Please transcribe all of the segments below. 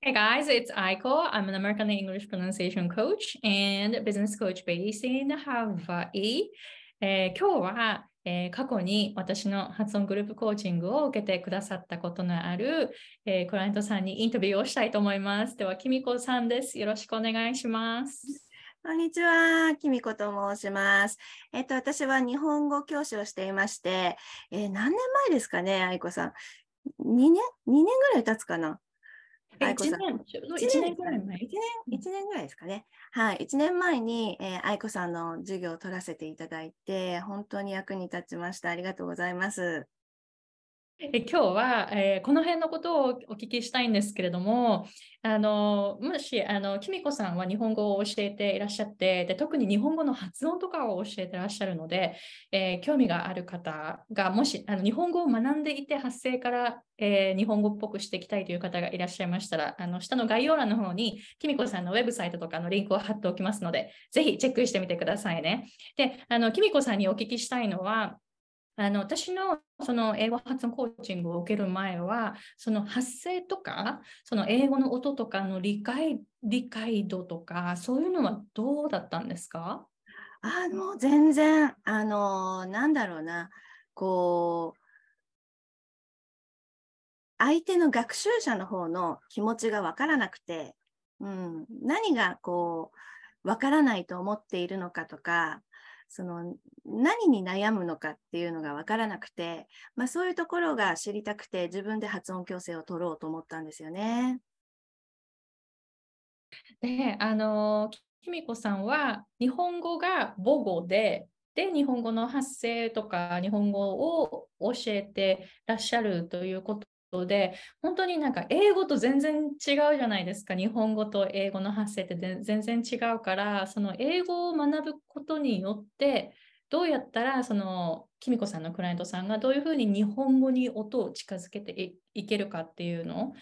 Hey guys, it's Aiko. I'm an American English pronunciation coach and business coach based in Hawaii. えー今日は、えー過去に私の発音グループコーチングを受けてくださったことのある、えークライアントさんにインタビューをしたいと思います。では、きみこさんです。よろしくお願いします。こんにちは、きみこと申します。えっと、私は日本語教師をしていまして、えー何年前ですかね、愛子さん。2年 ?2 年ぐらい経つかな愛子1さん。年ちょうど一年ぐらい前。1年、一年ぐらいですかね。はい。1年前に、えー愛子さんの授業を取らせていただいて、本当に役に立ちました。ありがとうございます。え今日は、えーこの辺のことをお聞きしたいんですけれども、あのもしあのきみこさんは日本語を教えていらっしゃってで、特に日本語の発音とかを教えていらっしゃるので、えー興味がある方が、もしあの日本語を学んでいて発声から、えー日本語っぽくしていきたいという方がいらっしゃいましたら、あの下の概要欄の方にきみこさんのウェブサイトとかのリンクを貼っておきますので、ぜひチェックしてみてくださいね。で、あのきみこさんにお聞きしたいのは、あの私のその英語発音コーチングを受ける前は、その発声とか、その英語の音とかの理解理解度とか、そういうのはどうだったんですか？あの、全然、あの、なんだろうな、こう、相手の学習者の方の気持ちがわからなくて、うん、何がこう、わからないと思っているのかとか、その何に悩むのかっていうのがわからなくて、まあ、そういうところが知りたくて自分で発音矯正を取ろうと思ったんですよね。で、あの、きみこさんは日本語が母語で、で、日本語の発声とか日本語を教えてらっしゃるということで、本当になんか英語と全然違うじゃないですか。日本語と英語の発声って全然違うから、その英語を学ぶことによって、どうやったらそのきみこさんのクライアントさんがどういうふうに日本語に音を近づけていいけるかっていうの？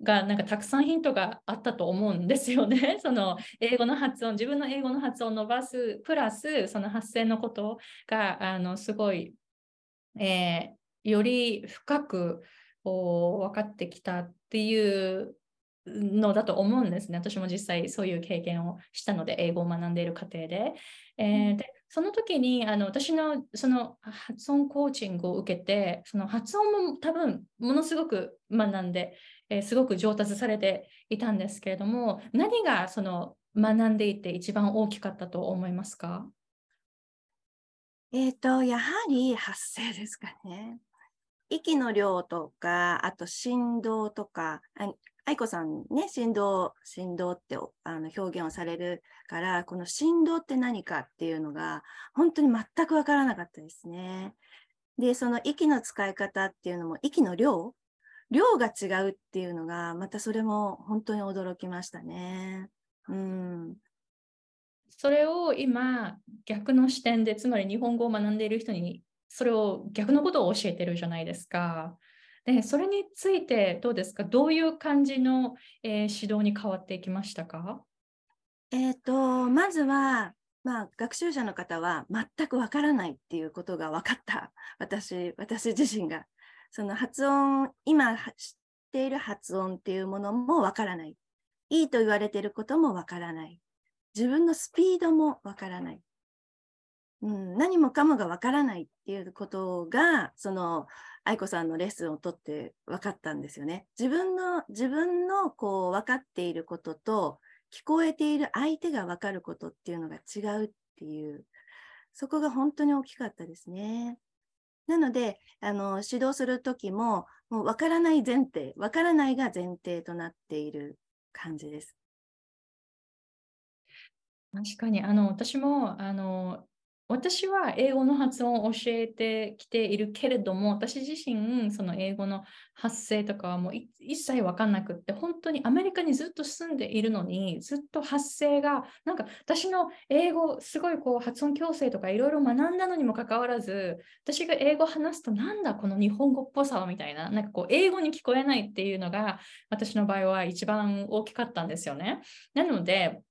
がなんかたくさんヒントがあったと思うんですよね。その英語の発音、自分の英語の発音を伸ばす、プラスその発声のことがあのすごい、えーより深くこう分かってきたっていうのだと思うんですね。私も実際そういう経験をしたので、英語を学んでいる過程で。えーでその時にあの私のその発音コーチングを受けて、その発音も多分ものすごく学んで、えーすごく上達されていたんですけれども、何がその学んでいて一番大きかったと思いますか？えっ、と、やはり発声ですかね。息の量とか、あと振動とか、あ愛子さんね、振動、振動ってあの表現をされるから、この振動って何かっていうのが、本当に全くわからなかったですね。で、その息の使い方っていうのも、息の量？量が違うっていうのが、またそれも本当に驚きましたね。うん。それを今、逆の視点で、つまり日本語を学んでいる人に、それを逆のことを教えてるじゃないですか。で、それについてどうですか？どういう感じの、えー指導に変わっていきましたか？えっ、と、まずは、まあ、学習者の方は全くわからないっていうことが分かった。私、私自身が。その発音、今知っている発音っていうものもわからない。いいと言われていることもわからない。自分のスピードもわからない。うん、何もかもがわからないっていうことが、その、愛子さんのレッスンをとって分かったんですよね。自分の、自分のこう分かっていることと、聞こえている相手が分かることっていうのが違うっていう、そこが本当に大きかったですね。なので、あの、指導するときも、もう分からない前提、分からないが前提となっている感じです。確かに、あの、私も、あの、私は英語の発音を教えてきているけれども、私自身、その英語の発声とかはもう一切分かんなくって、本当にアメリカにずっと住んでいるのに、ずっと発声が、なんか私の英語、すごいこう発音矯正とかいろいろ学んだのにもかかわらず、私が英語話すと、なんだこの日本語っぽさはみたいな、なんかこう英語に聞こえないっていうのが、私の場合は一番大きかったんですよね。なので、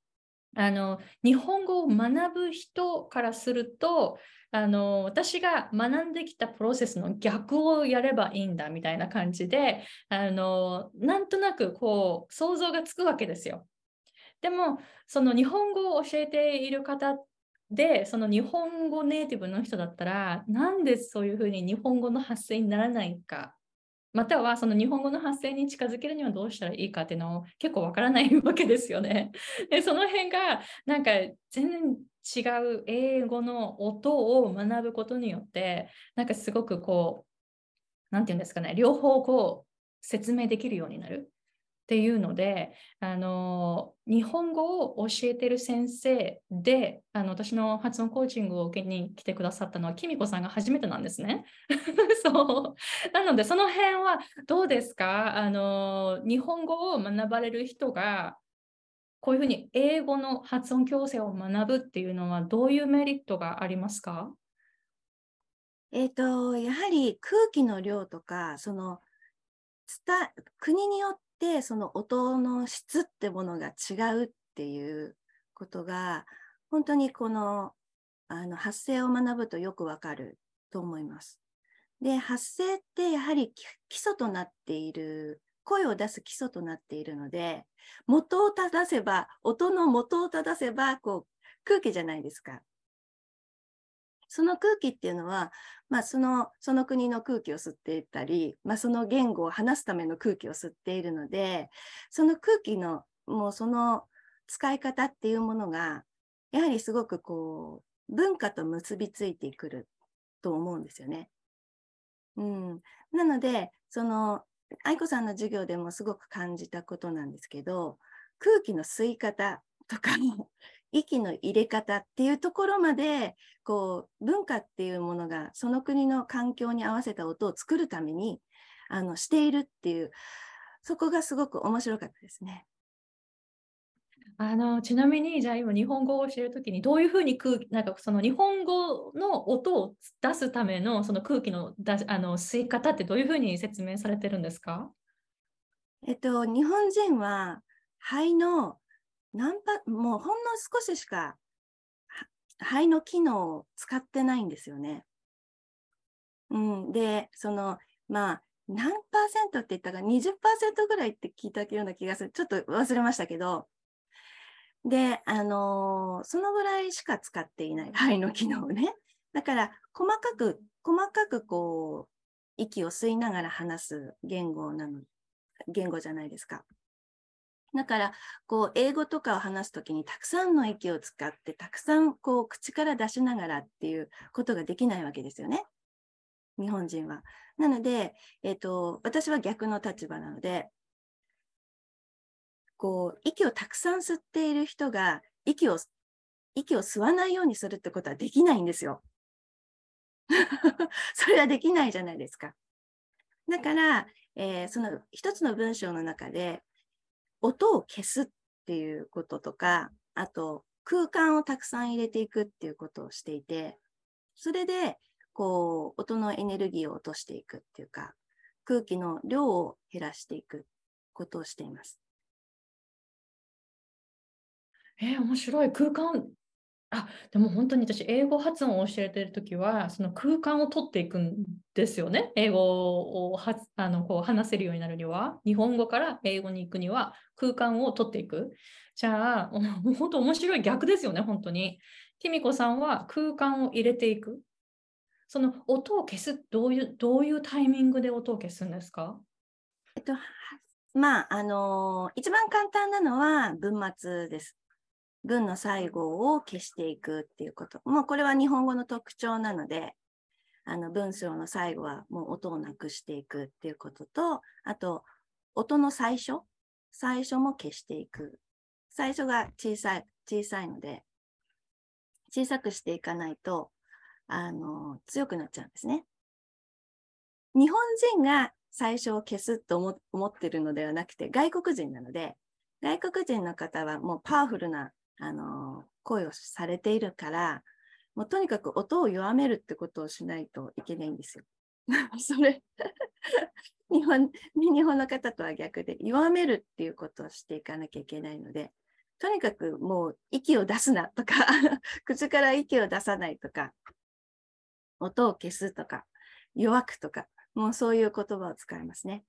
あの日本語を学ぶ人からするとあの私が学んできたプロセスの逆をやればいいんだみたいな感じであのなんとなくこう想像がつくわけですよ。でもその日本語を教えている方でその日本語ネイティブの人だったらなんでそういうふうに日本語の発声にならないかまたはその日本語の発声に近づけるにはどうしたらいいかっていうのを結構わからないわけですよね。でその辺がなんか全然違う英語の音を学ぶことによってなんかすごくこう何て言うんですかね両方こう説明できるようになる。っていうので、あの日本語を教えてる先生であの私の発音コーチングを受けに来てくださったのはきみこさんが初めてなんですね。そう。なのでその辺はどうですか？あの日本語を学ばれる人がこういうふうに英語の発音矯正を学ぶっていうのはどういうメリットがありますか？えっ、ー、と、やはり空気の量とか、その伝国によってその音の質ってものが違うっていうことが本当にこのあの発声を学ぶとよくわかると思います。で発声ってやはり基礎となっている声を出す基礎となっているので元を正せば音の元を正せばこう空気じゃないですか。その空気っていうのは、まあ、そのその国の空気を吸っていたり、まあ、その言語を話すための空気を吸っているのでその空気のもうその使い方っていうものがやはりすごくこう文化と結びついてくると思うんですよね。うん、なのでその愛子さんの授業でもすごく感じたことなんですけど空気の吸い方とかも息の入れ方っていうところまでこう文化っていうものがその国の環境に合わせた音を作るためにあのしているっていうそこがすごく面白かったですね。あのちなみにじゃあ今日本語を教えるときにどういうふうに空気なんかその日本語の音を出すためのその空気のだあの吸い方ってどういうふうに説明されてるんですか？えっと日本人は肺の何パもうほんの少ししか肺の機能を使ってないんですよね。うん、でそのまあ何パーセントって言ったか20%ぐらいって聞いたような気がする。ちょっと忘れましたけど。であのー、そのぐらいしか使っていない。肺の機能をね。だから細かく細かくこう息を吸いながら話す言語なの言語じゃないですか。だから、こう、英語とかを話すときにたくさんの息を使って、たくさんこう、口から出しながらっていうことができないわけですよね。日本人は。なので、えっ、ー、と、私は逆の立場なので、こう、息をたくさん吸っている人が、息を、息を吸わないようにするってことはできないんですよ。それはできないじゃないですか。だから、えー、その一つの文章の中で、音を消すっていうこととか、あと空間をたくさん入れていくっていうことをしていて、それで、こう、音のエネルギーを落としていくっていうか、空気の量を減らしていくことをしています。えー、面白い。空間あ、でも本当に私、英語発音を教えてるときは、その空間を取っていくんですよね。英語をはあのこう話せるようになるには、日本語から英語に行くには空間を取っていく。じゃあ、本当面白い逆ですよね、本当に。きみこさんは空間を入れていく。その音を消す、どういう、どういうタイミングで音を消すんですか？えっと、まあ、あの、一番簡単なのは文末です。文の最後を消していくっていうこと。もうこれは日本語の特徴なので、あの文章の最後はもう音をなくしていくっていうことと、あと音の最初、最初も消していく。最初が小さい、小さいので、小さくしていかないと、あの、強くなっちゃうんですね。日本人が最初を消すと思ってるのではなくて、外国人なので、外国人の方はもうパワフルなあの声をされているからもうとにかく音を弱めるってことをしないといけないんですよ。それ 日本日本の方とは逆で弱めるっていうことをしていかなきゃいけないのでとにかくもう息を出すなとか 口から息を出さないとか、音を消すとか、弱くとか、もうそういう言葉を使いますね。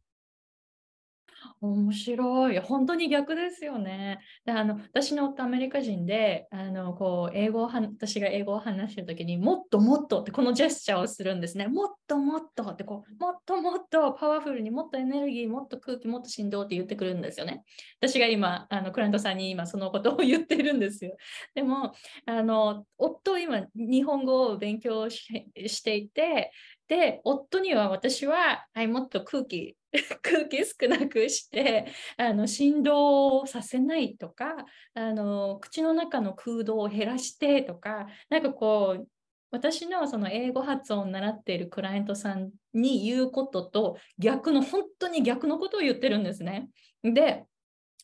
面白い。本当に逆ですよね。であの私の夫アメリカ人で、あのこう英語を私が英語を話してるときにもっともっとってこのジェスチャーをするんですね。もっともっとってこうもっともっとパワフルにもっとエネルギー、もっと空気、もっと振動って言ってくるんですよね。私が今、あのクライアントさんに今そのことを言ってるんですよ。でも、あの夫今日本語を勉強していて、で、夫には私は、はい、もっと空気 空気少なくしてあの振動をさせないとかあの口の中の空洞を減らしてとかなんかこう私のその英語発音を習っているクライアントさんに言うことと逆の本当に逆のことを言ってるんですね。で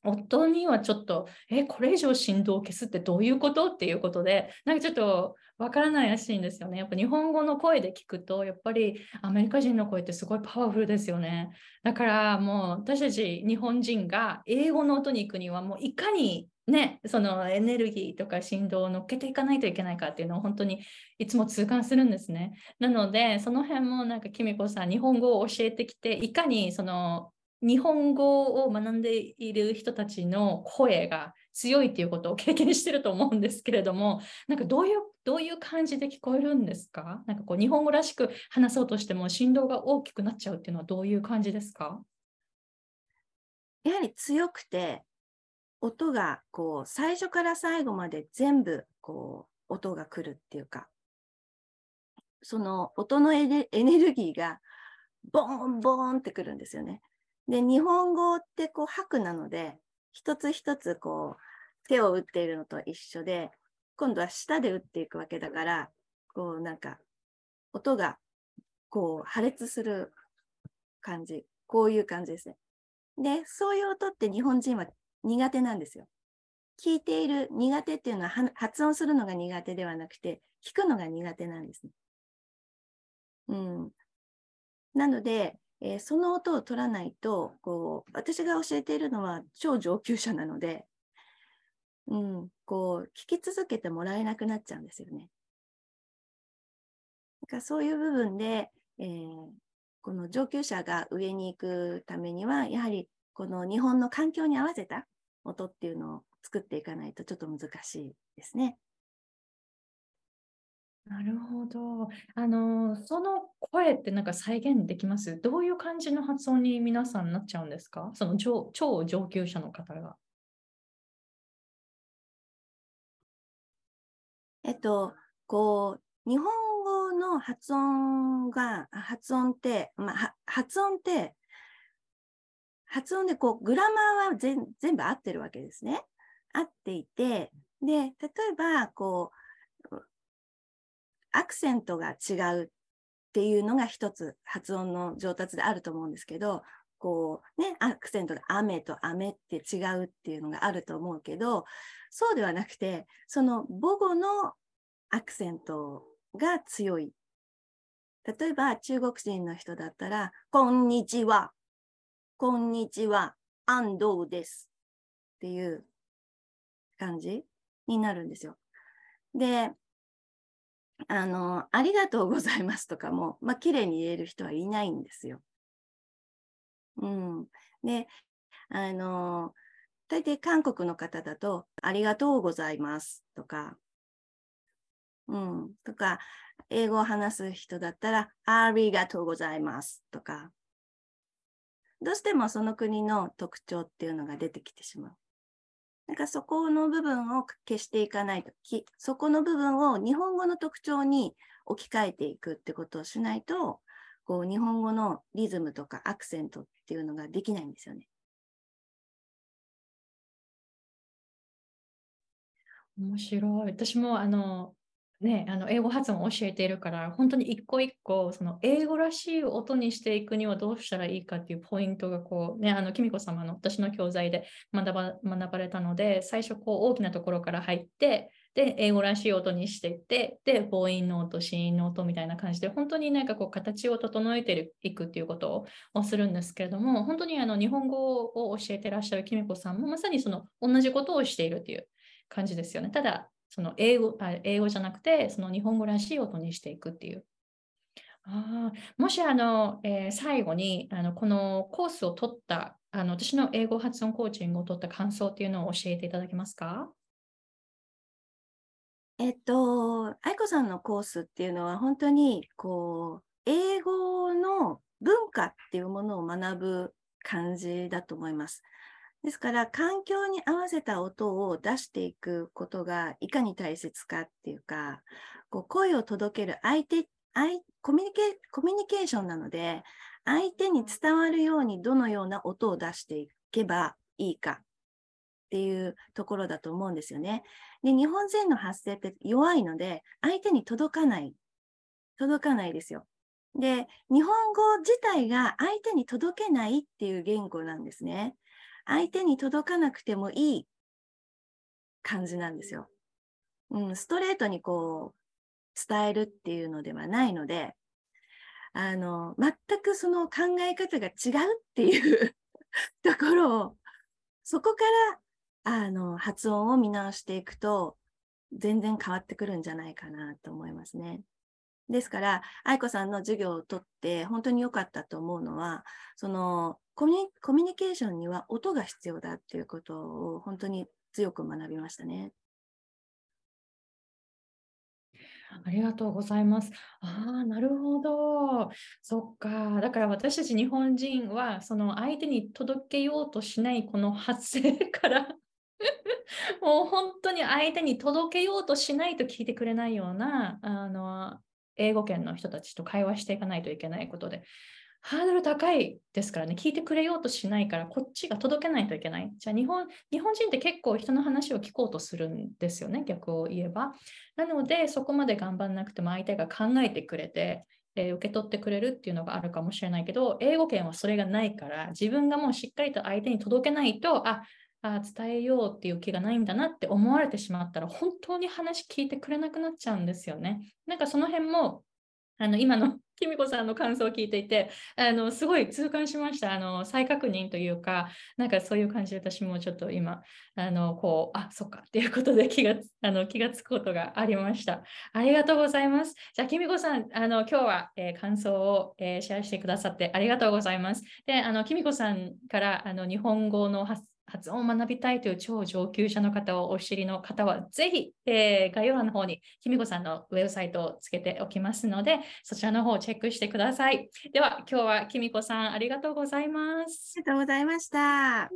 夫にはちょっと、え、これ以上振動を消すってどういうこと？っていうことで、なんかちょっとわからないらしいんですよね。やっぱ日本語の声で聞くと、やっぱりアメリカ人の声ってすごいパワフルですよね。だからもう私たち日本人が英語の音に行くには、もういかにね、そのエネルギーとか振動を乗っけていかないといけないかっていうのを本当にいつも痛感するんですね。なので、その辺もなんかきみこさん、日本語を教えてきて、いかにその日本語を学んでいる人たちの声が強いっていうことを経験してると思うんですけれども、なんかどういうどういう感じで聞こえるんですか？なんかこう日本語らしく話そうとしても振動が大きくなっちゃうっていうのはどういう感じですか？やはり強くて音がこう最初から最後まで全部こう音が来るっていうかその音のエネルギーがボーンボーンってくるんですよね。で、日本語ってこう白なので、一つ一つこう手を打っているのと一緒で、今度は舌で打っていくわけだから、こうなんか音がこう破裂する感じ、こういう感じですね。で、そういう音って日本人は苦手なんですよ。聞いている苦手っていうのは発音するのが苦手ではなくて、聞くのが苦手なんですね。うん。なので、えー、その音を取らないとこう私が教えているのは超上級者なので、うん、こう聞き続けてもらえなくなっちゃうんですよね。だかそういう部分で、えー、この上級者が上に行くためにはやはりこの日本の環境に合わせた音っていうのを作っていかないとちょっと難しいですね。なるほど。あの、その声ってなんか再現できます？どういう感じの発音に皆さんなっちゃうんですか？その超超上級者の方が。えっと、こう、日本語の発音が、発音って、まあ、発音って、発音でこう、グラマーは全全部合ってるわけですね。合っていて、で、例えば、こう、アクセントが違うっていうのが一つ発音の上達であると思うんですけど、こうね、アクセントが雨と雨って違うっていうのがあると思うけど、そうではなくて、その母語のアクセントが強い。例えば中国人の人だったら、こんにちは、こんにちは、安藤ですっていう感じになるんですよ。で、あの、ありがとうございますとかも、まあ、綺麗に言える人はいないんですよ。うん。で、あの、大抵韓国の方だと、ありがとうございますとか、うん、とか、英語を話す人だったら、ありがとうございますとか、どうしてもその国の特徴っていうのが出てきてしまう。なんかそこの部分を消していかないとき、そこの部分を日本語の特徴に置き換えていくってことをしないと、こう日本語のリズムとかアクセントっていうのができないんですよね。面白い。私もあのね、あの英語発音を教えているから、本当に一個一個、その英語らしい音にしていくにはどうしたらいいかっていうポイントが、こう、ね、あの、きみこ様の私の教材で学ば学ばれたので、最初、こう、大きなところから入って、で、英語らしい音にしていって、で、母音の音、子音の音みたいな感じで、本当になんかこう形を整えていくっていうことをするんですけれども、本当にあの日本語を教えてらっしゃるきみこさんもまさにその同じことをしているっていう感じですよね。ただ、その英語あ英語じゃなくて、その日本語らしい音にしていくっていう。あもしあの、えー、最後にあのこのコースを取ったあの私の英語発音コーチングを取った感想っていうのを教えていただけますか？えっと、愛子さんのコースっていうのは本当にこう英語の文化っていうものを学ぶ感じだと思います。ですから環境に合わせた音を出していくことがいかに大切かっていうかこう声を届ける相手コミュニケコミュニケーションなので、相手に伝わるようにどのような音を出していけばいいかっていうところだと思うんですよね。で、日本人の発声って弱いので、相手に届かない。届かないですよ。で、日本語自体が相手に届けないっていう言語なんですね。相手に届かなくてもいい感じなんですよ。うん、ストレートにこう、伝えるっていうのではないので、あの、全くその考え方が違うっていう ところを、そこから、あの、発音を見直していくと、全然変わってくるんじゃないかなと思いますね。ですから、愛子さんの授業をとって本当に良かったと思うのは、そのコミュニケーションには音が必要だっていうことを本当に強く学びましたね。ありがとうございます。ああ、なるほど。そっか。だから私たち日本人は、その相手に届けようとしないこの発声から もう本当に相手に届けようとしないと聞いてくれないような、あの、英語圏の人たちと会話していかないといけないことで、ハードル高いですからね、聞いてくれようとしないから、こっちが届けないといけない。じゃあ日本、日本人って結構人の話を聞こうとするんですよね、逆を言えば。なので、そこまで頑張んなくても相手が考えてくれて、えー、受け取ってくれるっていうのがあるかもしれないけど、英語圏はそれがないから、自分がもうしっかりと相手に届けないと、あ、あ伝えようっていう気がないんだなって思われてしまったら、本当に話聞いてくれなくなっちゃうんですよね。なんかその辺も、あの今のきみこさんの感想を聞いていて、あのすごい痛感しました。あの再確認というか、なんかそういう感じで私もちょっと今、あのこう、あ、そっかっていうことで気があの気がつくことがありました。ありがとうございます。じゃあ、きみこさん、あの今日は、えー、感想を、えー、シェアしてくださってありがとうございます。で、あのきみこさんからあの日本語の発発音を学びたいという超上級者の方をお知りの方は、ぜひ、えー、概要欄の方に、きみこさんのウェブサイトをつけておきますので、そちらの方をチェックしてください。では、今日はきみこさん、ありがとうございます。ありがとうございました。